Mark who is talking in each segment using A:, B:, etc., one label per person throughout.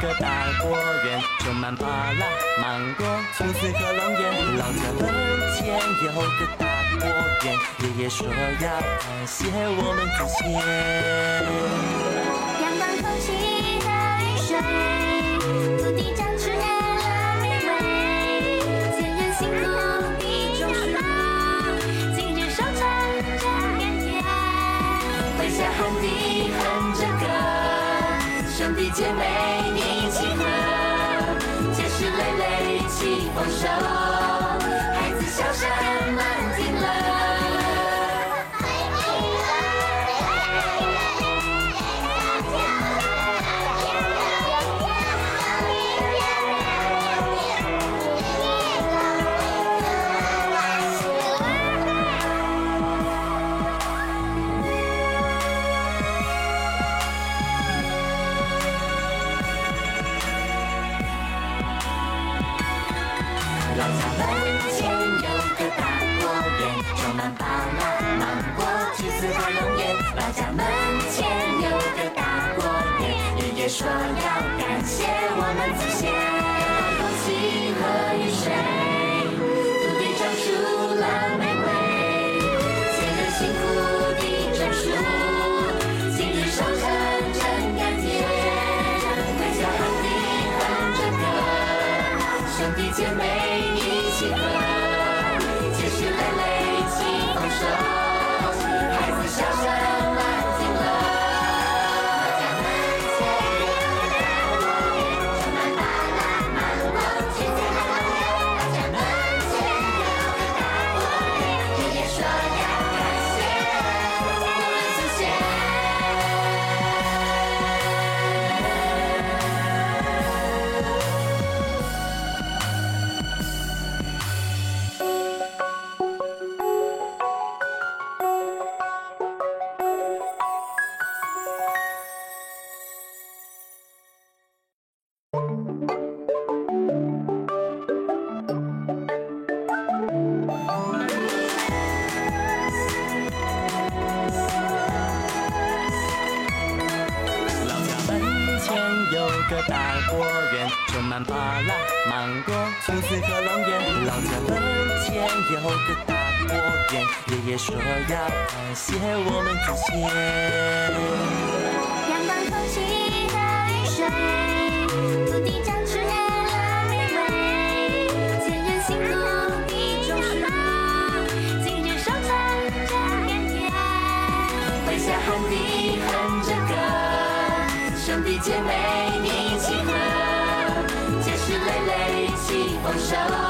A: 个大果园，种满芭乐、芒果、橘子和龙眼。老家门前有个大果园，爷爷说要感谢我们祖先。
B: 姐妹你一起喝，结石累累齐丰收，孩子
A: 孝顺。说要感谢我们祖先，
B: 个大
A: 果园，种满芭乐、芒果、橘子和龙眼。老家门前有个大果园，爷爷说要感谢我们祖先。
C: 阳光、空气和雨水，土地长出了美味。前人辛苦地种树，今日收成真甘甜。
B: 回家和你哼着歌，兄弟姐妹。丰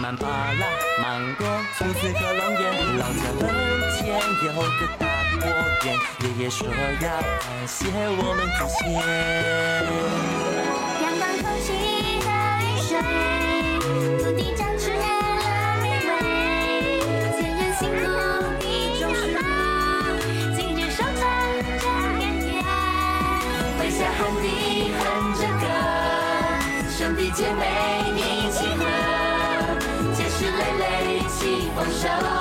B: 满芭乐、芒果、葱丝和龙眼。老家门前有个大果园，爷爷说要感谢我们祖先。阳光空气和雨水，土地长出了美味，前人辛苦地种树，今日收成真甘甜。回家喊地哼着歌，兄弟姐妹起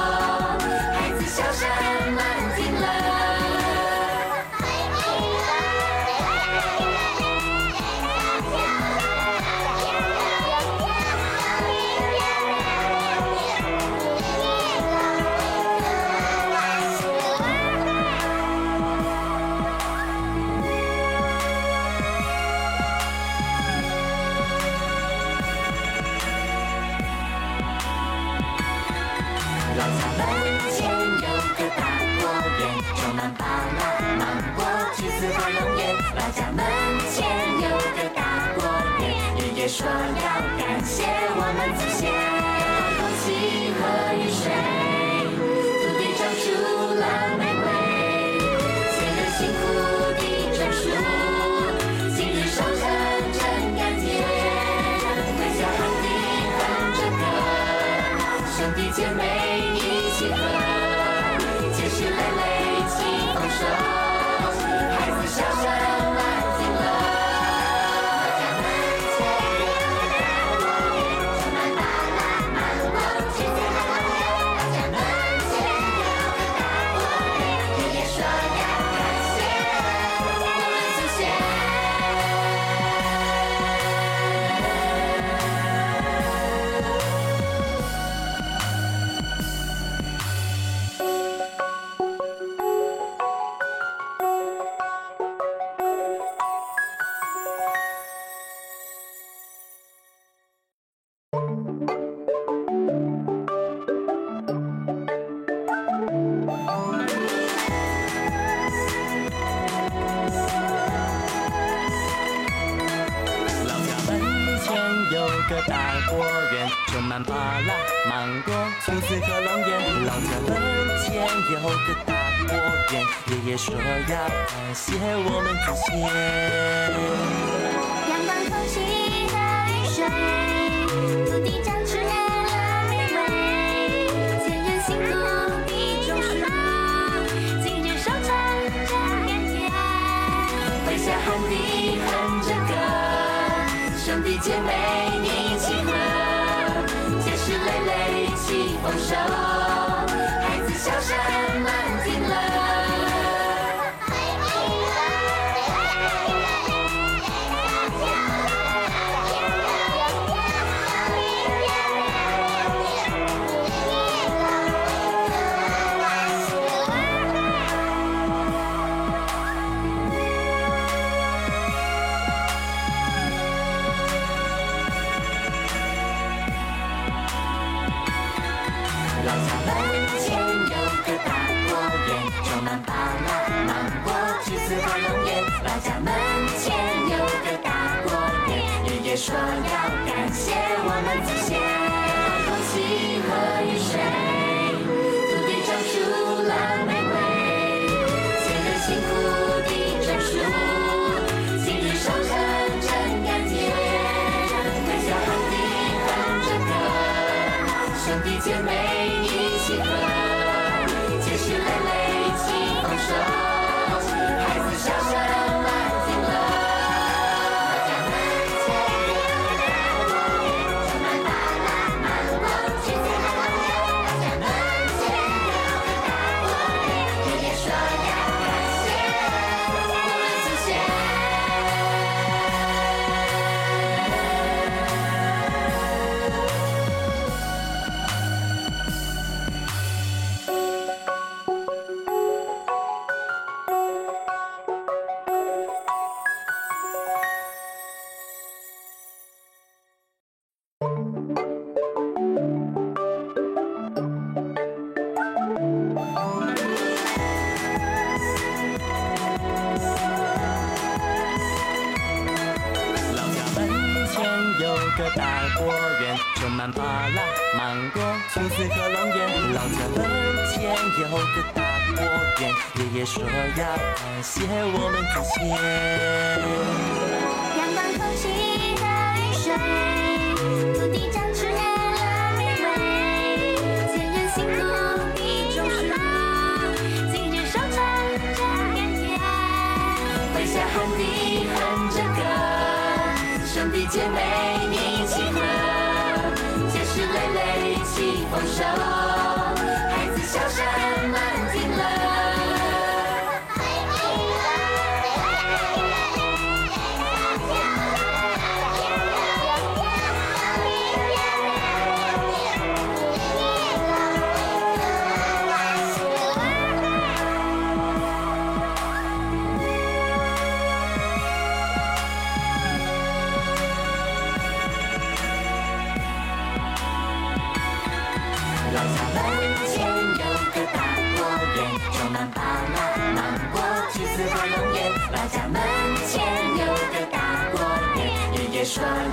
B: 园，种满芭乐、芒果、葱丝和龙眼。老家门前有个大果园，爷爷说要感谢我们祖先。
C: 阳光空气和雨水，土地长出了美味，前人辛苦地种树，今日收成真甘甜。
B: 回家喊地哼着歌，兄弟姐妹放手，孩子笑声。家门前有个大果园，爷爷说要感谢我们祖先。空气和雨水，土地长出了玫瑰，前人辛苦地种树，今日收成真甘甜。回家喊地哼着歌，兄弟姐妹一起喝，果园，爷爷说要感谢我们祖先。
C: 阳光空气和雨水，土地长出了美味。前人辛苦一种树，今日收成真甘甜。
B: 回家和你哼着歌，兄弟姐妹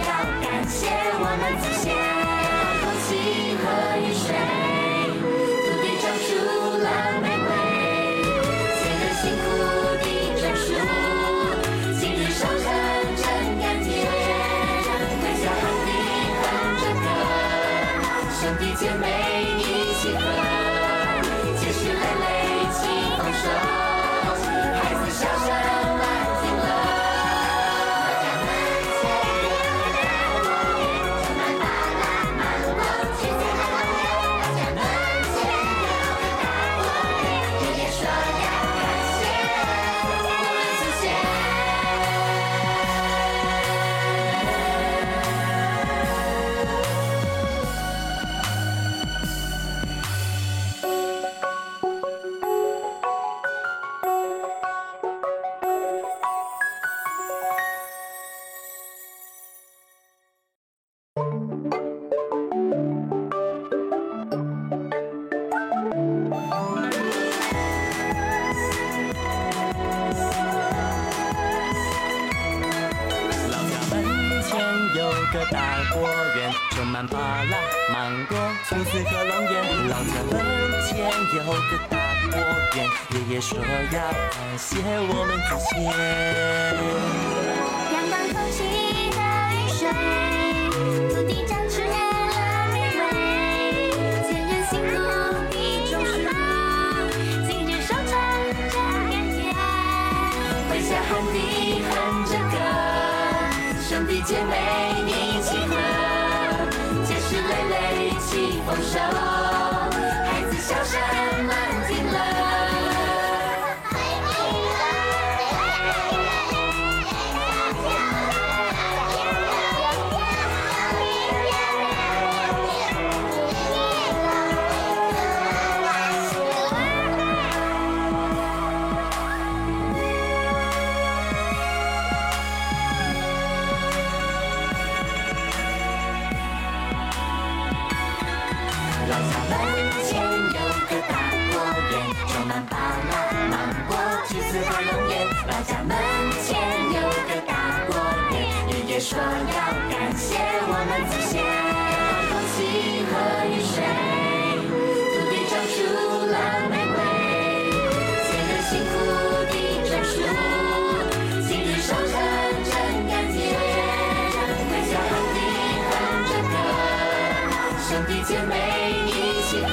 B: 要感谢我们祖先。风起和雨水，大果园，种满芭乐、芒果、
A: 青丝和龙眼。老家门前有个大果园，爷爷说要感谢我们祖先。
C: 阳光空气和雨水，土地长出了美味。前人辛苦地种树，今日收成真甘甜。
B: 回家和你哼着，兄弟姐妹一起喝，结实累累气丰收，孩子笑声。橘子和龙眼。老家门前有个大果园，爷爷说要感谢。我们祖先。阳光空气和雨水，土地长出了玫瑰。前人辛苦地种树，今日收成真甘甜。回家和你哼着歌，兄弟姐妹一起喝，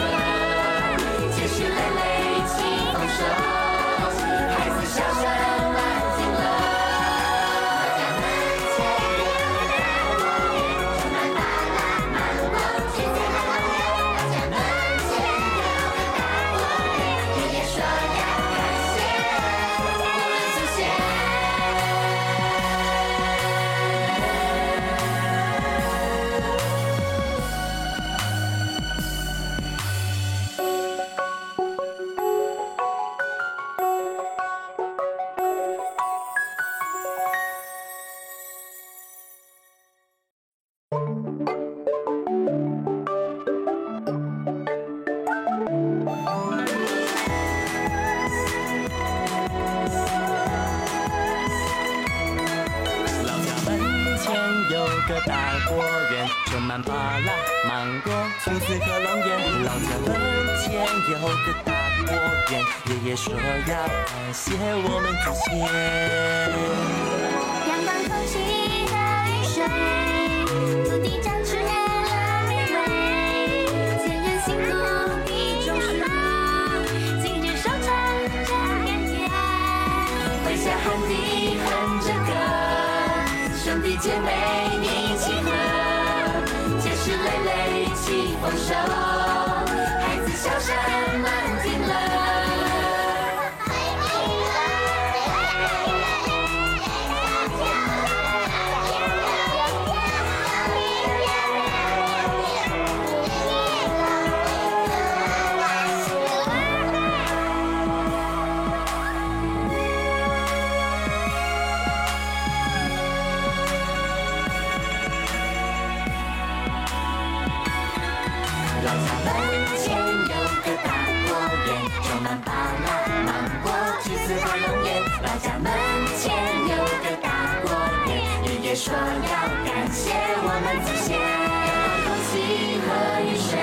B: 老家门前有个大果园，爷爷说要感谢我们祖先。
C: 阳光、空气和雨水，土地长出了美味。前人辛苦地种树，今日收成这甘甜。
B: 回家喊地哼着歌，兄弟姐妹一起喝，结实累累庆丰收，孩我家门前有个大过年，爷爷说要感谢我们祖先。阳光、空气和雨水，